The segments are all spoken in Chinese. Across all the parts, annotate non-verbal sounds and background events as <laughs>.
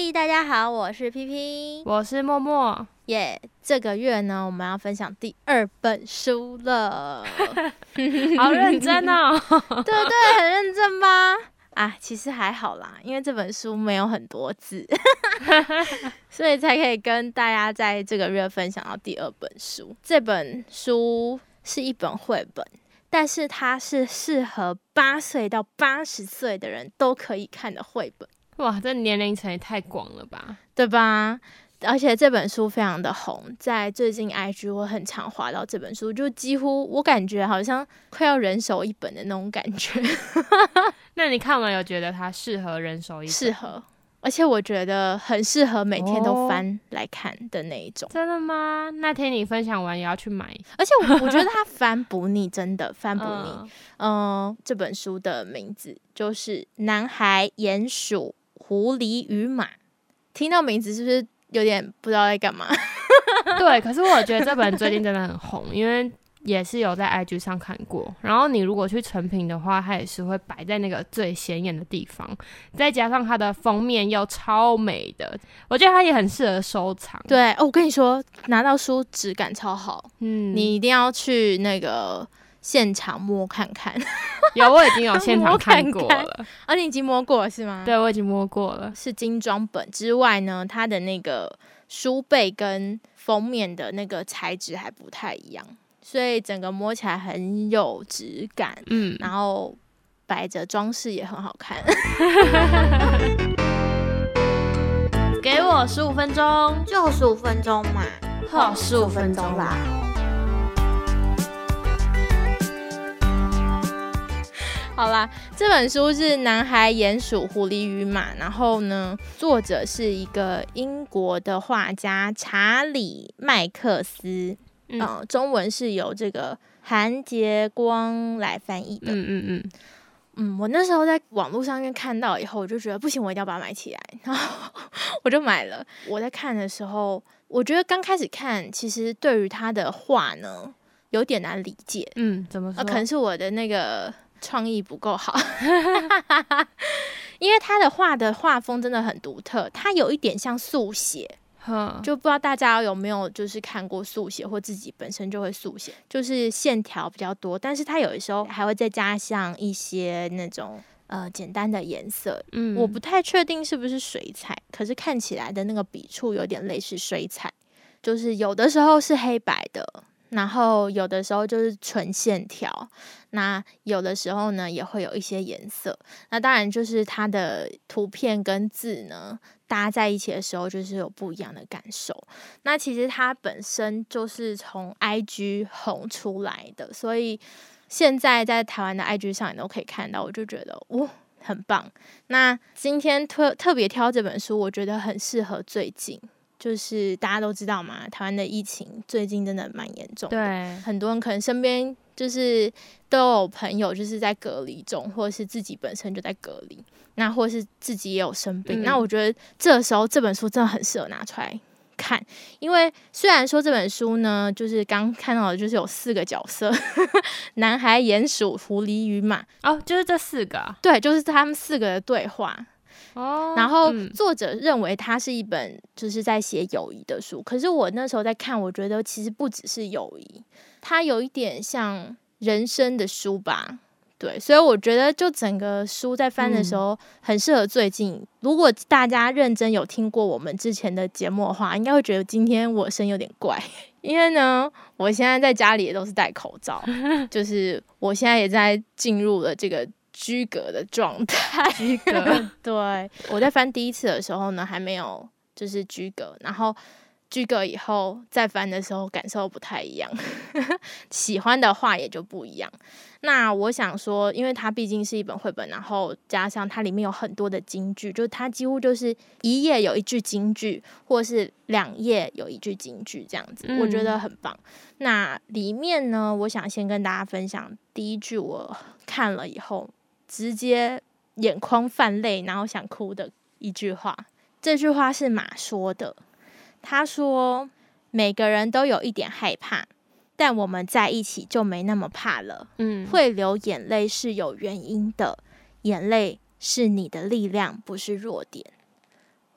嗨，大家好，我是 P P，我是默默。耶，这个月呢，我们要分享第二本书了，<laughs> 好认真哦，<laughs> 对不对？很认真吧？啊，其实还好啦，因为这本书没有很多字，<laughs> 所以才可以跟大家在这个月分享到第二本书。这本书是一本绘本，但是它是适合八岁到八十岁的人都可以看的绘本。哇，这年龄层也太广了吧，对吧？而且这本书非常的红，在最近 IG 我很常滑到这本书，就几乎我感觉好像快要人手一本的那种感觉。<laughs> 那你看完有觉得它适合人手一本？适合，而且我觉得很适合每天都翻来看的那一种。真的吗？那天你分享完也要去买。而且我我觉得它翻不腻，真的翻不腻。嗯，这本书的名字就是《男孩、鼹鼠、狐狸与马》。听到名字是不是？有点不知道在干嘛，<laughs> 对，可是我觉得这本最近真的很红，因为也是有在 IG 上看过。然后你如果去成品的话，它也是会摆在那个最显眼的地方，再加上它的封面又超美的，我觉得它也很适合收藏。对哦，我跟你说，拿到书质感超好，嗯，你一定要去那个。现场摸看看，有我已经有 <laughs> 现场看过了，啊，你已经摸过了是吗？对，我已经摸过了。是精装本之外呢，它的那个书背跟封面的那个材质还不太一样，所以整个摸起来很有质感。嗯，然后摆着装饰也很好看。<laughs> 给我十五分钟，就十五分钟嘛，好，十五分钟啦。好啦，这本书是《男孩、鼹鼠、狐狸与马》，然后呢，作者是一个英国的画家查理麦克斯，嗯，中文是由这个韩杰光来翻译的。嗯嗯嗯，嗯，我那时候在网络上面看到以后，我就觉得不行，我一定要把它买起来，<laughs> 然后我就买了。我在看的时候，我觉得刚开始看，其实对于他的画呢，有点难理解。嗯，怎么说？可能是我的那个。创意不够好，<laughs> 因为他的画的画风真的很独特，他有一点像速写，就不知道大家有没有就是看过速写或自己本身就会速写，就是线条比较多，但是他有的时候还会再加上一些那种呃简单的颜色，嗯，我不太确定是不是水彩，可是看起来的那个笔触有点类似水彩，就是有的时候是黑白的。然后有的时候就是纯线条，那有的时候呢也会有一些颜色。那当然就是它的图片跟字呢搭在一起的时候，就是有不一样的感受。那其实它本身就是从 IG 红出来的，所以现在在台湾的 IG 上你都可以看到。我就觉得哇，很棒。那今天特特别挑这本书，我觉得很适合最近。就是大家都知道嘛，台湾的疫情最近真的蛮严重，对，很多人可能身边就是都有朋友就是在隔离中，或者是自己本身就在隔离，那或者是自己也有生病，那我觉得这时候这本书真的很适合拿出来看，因为虽然说这本书呢，就是刚看到的就是有四个角色，<laughs> 男孩、鼹鼠、狐狸与马，哦，就是这四个，对，就是他们四个的对话。哦，然后作者认为它是一本就是在写友谊的书，可是我那时候在看，我觉得其实不只是友谊，它有一点像人生的书吧。对，所以我觉得就整个书在翻的时候很适合最近。如果大家认真有听过我们之前的节目的话，应该会觉得今天我声有点怪，因为呢，我现在在家里也都是戴口罩，就是我现在也在进入了这个。居格的状态。<laughs> 对，我在翻第一次的时候呢，还没有就是居格，然后居格以后再翻的时候，感受不太一样，<laughs> 喜欢的话也就不一样。那我想说，因为它毕竟是一本绘本，然后加上它里面有很多的金句，就是它几乎就是一页有一句金句，或是两页有一句金句这样子，我觉得很棒。那里面呢，我想先跟大家分享第一句，我看了以后。直接眼眶泛泪，然后想哭的一句话。这句话是马说的。他说：“每个人都有一点害怕，但我们在一起就没那么怕了。嗯，会流眼泪是有原因的，眼泪是你的力量，不是弱点。”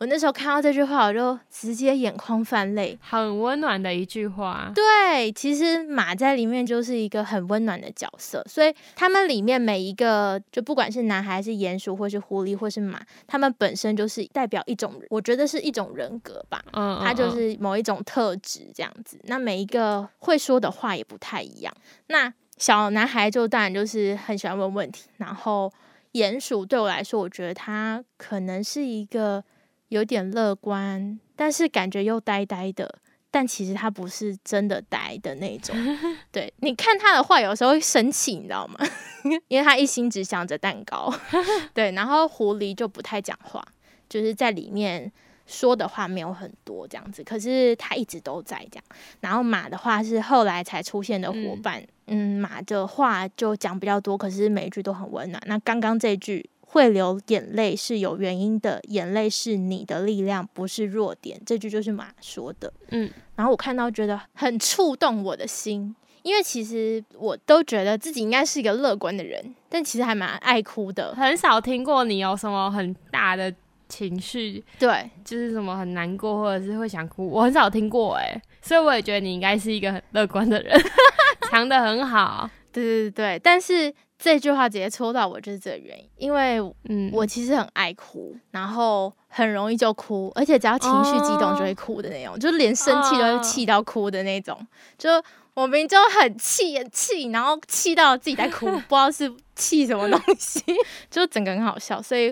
我那时候看到这句话，我就直接眼眶泛泪，很温暖的一句话。对，其实马在里面就是一个很温暖的角色，所以他们里面每一个，就不管是男孩、是鼹鼠，或是狐狸，或是马，他们本身就是代表一种，我觉得是一种人格吧。嗯，它就是某一种特质这样子。那每一个会说的话也不太一样。那小男孩就当然就是很喜欢问问题，然后鼹鼠对我来说，我觉得他可能是一个。有点乐观，但是感觉又呆呆的，但其实他不是真的呆的那种。<laughs> 对，你看他的话，有时候会生气，你知道吗？<laughs> 因为他一心只想着蛋糕。<laughs> 对，然后狐狸就不太讲话，就是在里面说的话没有很多这样子，可是他一直都在这样。然后马的话是后来才出现的伙伴，嗯，马的话就讲比较多，可是每一句都很温暖。那刚刚这句。会流眼泪是有原因的，眼泪是你的力量，不是弱点。这句就是马说的，嗯。然后我看到觉得很触动我的心，因为其实我都觉得自己应该是一个乐观的人，但其实还蛮爱哭的。很少听过你有什么很大的情绪，对，就是什么很难过或者是会想哭，我很少听过哎。所以我也觉得你应该是一个很乐观的人，<laughs> 藏的很好。对对对对，但是。这句话直接戳到我，就是这个原因。因为，嗯，我其实很爱哭，然后很容易就哭，而且只要情绪激动就会哭的那种，就是连生气都会气到哭的那种。就我明明就很气，很气，然后气到自己在哭，不知道是气什么东西，<laughs> 就整个很好笑。所以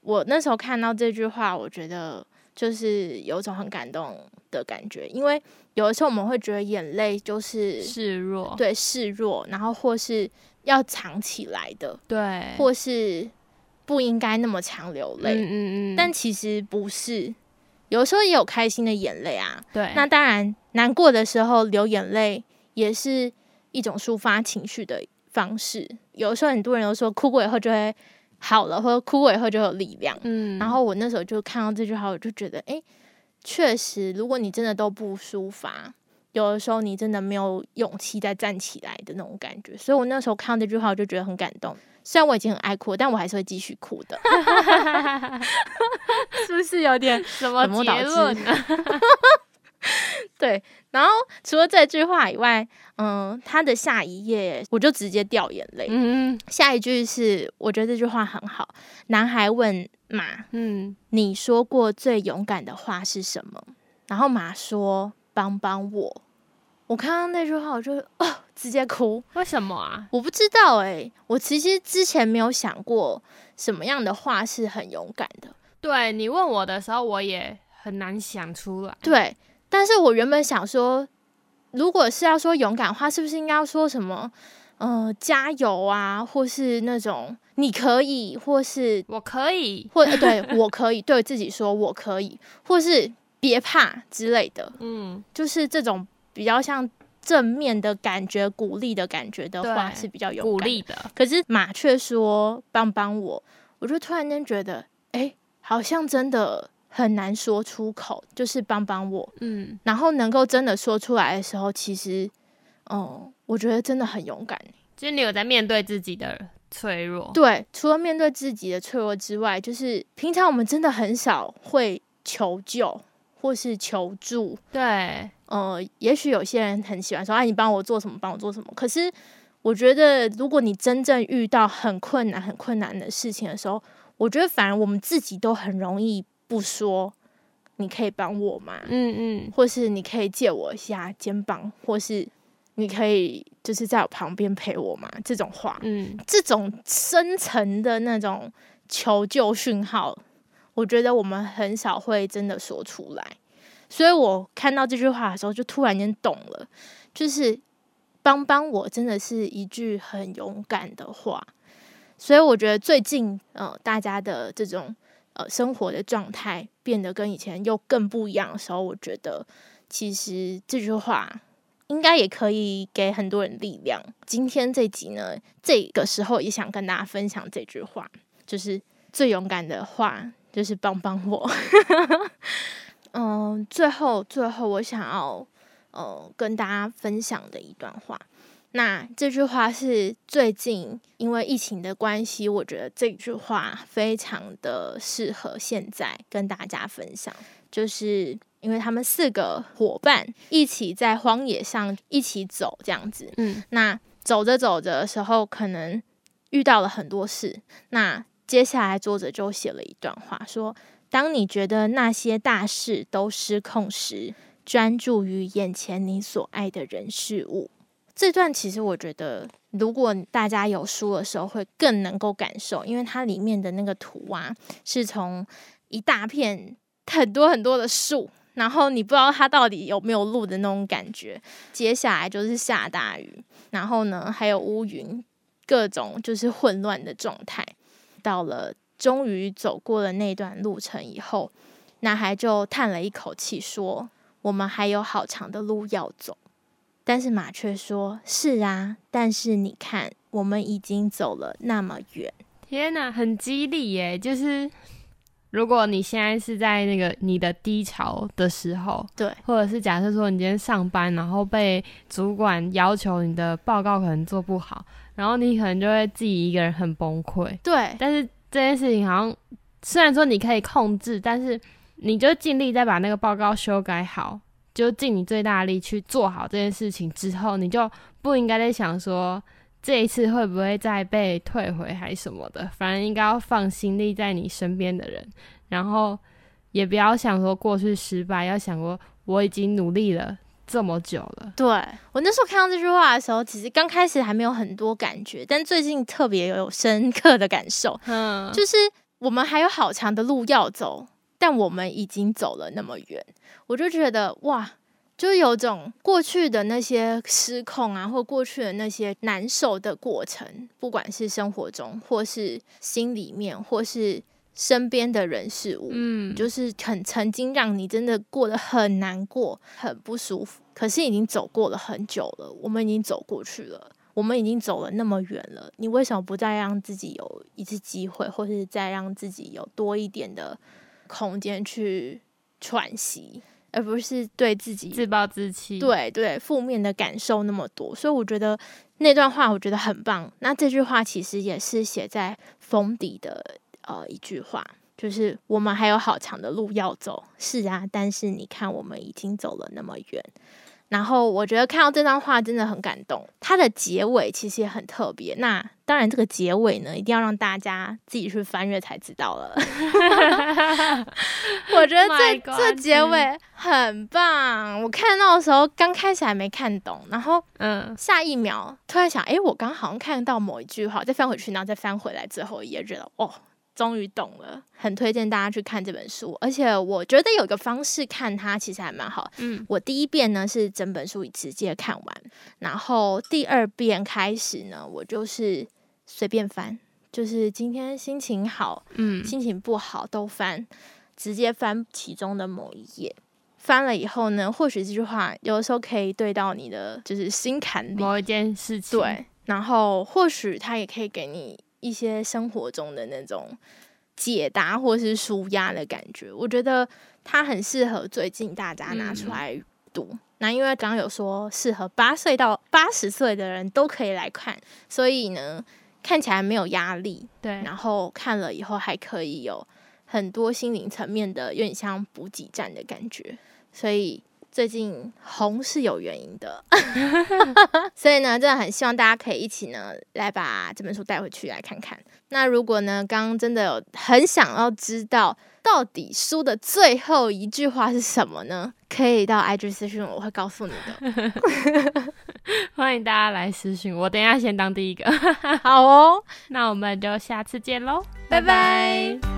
我那时候看到这句话，我觉得就是有种很感动的感觉。因为有的时候我们会觉得眼泪就是示弱，对，示弱，然后或是。要藏起来的，对，或是不应该那么常流泪，嗯嗯嗯，但其实不是，有时候也有开心的眼泪啊，对，那当然难过的时候流眼泪也是一种抒发情绪的方式。有时候很多人都说哭过以后就会好了，或者哭过以后就有力量，嗯，然后我那时候就看到这句话，我就觉得，哎，确实，如果你真的都不抒发。有的时候你真的没有勇气再站起来的那种感觉，所以我那时候看到这句话，我就觉得很感动。虽然我已经很爱哭，但我还是会继续哭的。<laughs> <laughs> 是不是有点什么结论？<laughs> <laughs> 对。然后除了这句话以外，嗯，他的下一页我就直接掉眼泪。嗯，下一句是我觉得这句话很好。男孩问马：“嗯，你说过最勇敢的话是什么？”然后马说：“帮帮我。”我看到那句话，我就哦，直接哭。为什么啊？我不知道哎。我其实之前没有想过什么样的话是很勇敢的。对你问我的时候，我也很难想出来。对，但是我原本想说，如果是要说勇敢的话，是不是应该要说什么？呃，加油啊，或是那种你可以，或是我可以，或对 <laughs> 我可以对自己说我可以，或是别怕之类的。嗯，就是这种。比较像正面的感觉、鼓励的感觉的话是比较有鼓励的。可是马却说帮帮我，我就突然间觉得，哎，好像真的很难说出口，就是帮帮我。嗯，然后能够真的说出来的时候，其实，嗯，我觉得真的很勇敢。就是你有在面对自己的脆弱。对，除了面对自己的脆弱之外，就是平常我们真的很少会求救或是求助。对。呃，也许有些人很喜欢说：“啊，你帮我做什么？帮我做什么？”可是，我觉得，如果你真正遇到很困难、很困难的事情的时候，我觉得反而我们自己都很容易不说“你可以帮我吗？”嗯嗯，或是你可以借我一下肩膀，或是你可以就是在我旁边陪我吗？这种话，嗯，这种深层的那种求救讯号，我觉得我们很少会真的说出来。所以我看到这句话的时候，就突然间懂了，就是帮帮我，真的是一句很勇敢的话。所以我觉得最近，呃，大家的这种呃生活的状态变得跟以前又更不一样的时候，我觉得其实这句话应该也可以给很多人力量。今天这集呢，这个时候也想跟大家分享这句话，就是最勇敢的话，就是帮帮我。<laughs> 嗯，最后最后，我想要呃跟大家分享的一段话，那这句话是最近因为疫情的关系，我觉得这句话非常的适合现在跟大家分享，就是因为他们四个伙伴一起在荒野上一起走这样子，嗯，那走着走着的时候，可能遇到了很多事，那接下来作者就写了一段话，说：当你觉得那些大事都失控时，专注于眼前你所爱的人事物。这段其实我觉得，如果大家有书的时候，会更能够感受，因为它里面的那个图啊，是从一大片很多很多的树，然后你不知道它到底有没有路的那种感觉。接下来就是下大雨，然后呢还有乌云，各种就是混乱的状态。到了终于走过了那段路程以后，男孩就叹了一口气说：“我们还有好长的路要走。”但是马却说：“是啊，但是你看，我们已经走了那么远。”天哪，很激励耶！就是如果你现在是在那个你的低潮的时候，对，或者是假设说你今天上班，然后被主管要求你的报告可能做不好，然后你可能就会自己一个人很崩溃。对，但是这件事情好像虽然说你可以控制，但是你就尽力再把那个报告修改好。就尽你最大力去做好这件事情之后，你就不应该再想说这一次会不会再被退回还是什么的，反而应该要放心力在你身边的人，然后也不要想说过去失败，要想过我已经努力了这么久了。对我那时候看到这句话的时候，其实刚开始还没有很多感觉，但最近特别有深刻的感受，嗯，就是我们还有好长的路要走。但我们已经走了那么远，我就觉得哇，就有种过去的那些失控啊，或过去的那些难受的过程，不管是生活中，或是心里面，或是身边的人事物，嗯，就是很曾经让你真的过得很难过、很不舒服。可是已经走过了很久了，我们已经走过去了，我们已经走了那么远了，你为什么不再让自己有一次机会，或是再让自己有多一点的？空间去喘息，而不是对自己自暴自弃。对对，负面的感受那么多，所以我觉得那段话我觉得很棒。那这句话其实也是写在封底的呃一句话，就是我们还有好长的路要走。是啊，但是你看，我们已经走了那么远。然后我觉得看到这段话真的很感动，它的结尾其实也很特别。那当然，这个结尾呢，一定要让大家自己去翻阅才知道了。<laughs> 我觉得这这结尾很棒。我看到的时候，刚开始还没看懂，然后嗯，下一秒突然想，哎，我刚好像看到某一句话，再翻回去，然后再翻回来最后一页，觉得哦。终于懂了，很推荐大家去看这本书。而且我觉得有一个方式看它，其实还蛮好。嗯，我第一遍呢是整本书直接看完，然后第二遍开始呢，我就是随便翻，就是今天心情好，嗯，心情不好都翻，直接翻其中的某一页。翻了以后呢，或许这句话有的时候可以对到你的就是心坎里某一件事情。对，然后或许它也可以给你。一些生活中的那种解答或是舒压的感觉，我觉得它很适合最近大家拿出来读。那因为刚刚有说适合八岁到八十岁的人都可以来看，所以呢看起来没有压力。对，然后看了以后还可以有很多心灵层面的，有点像补给站的感觉，所以。最近红是有原因的 <laughs> <laughs> 所以呢，真的很希望大家可以一起呢来把这本书带回去来看看。那如果呢，刚刚真的有很想要知道到底书的最后一句话是什么呢？可以到 IG 私讯，我会告诉你的。<laughs> 欢迎大家来私讯我，等下先当第一个。好哦，那我们就下次见喽，拜拜。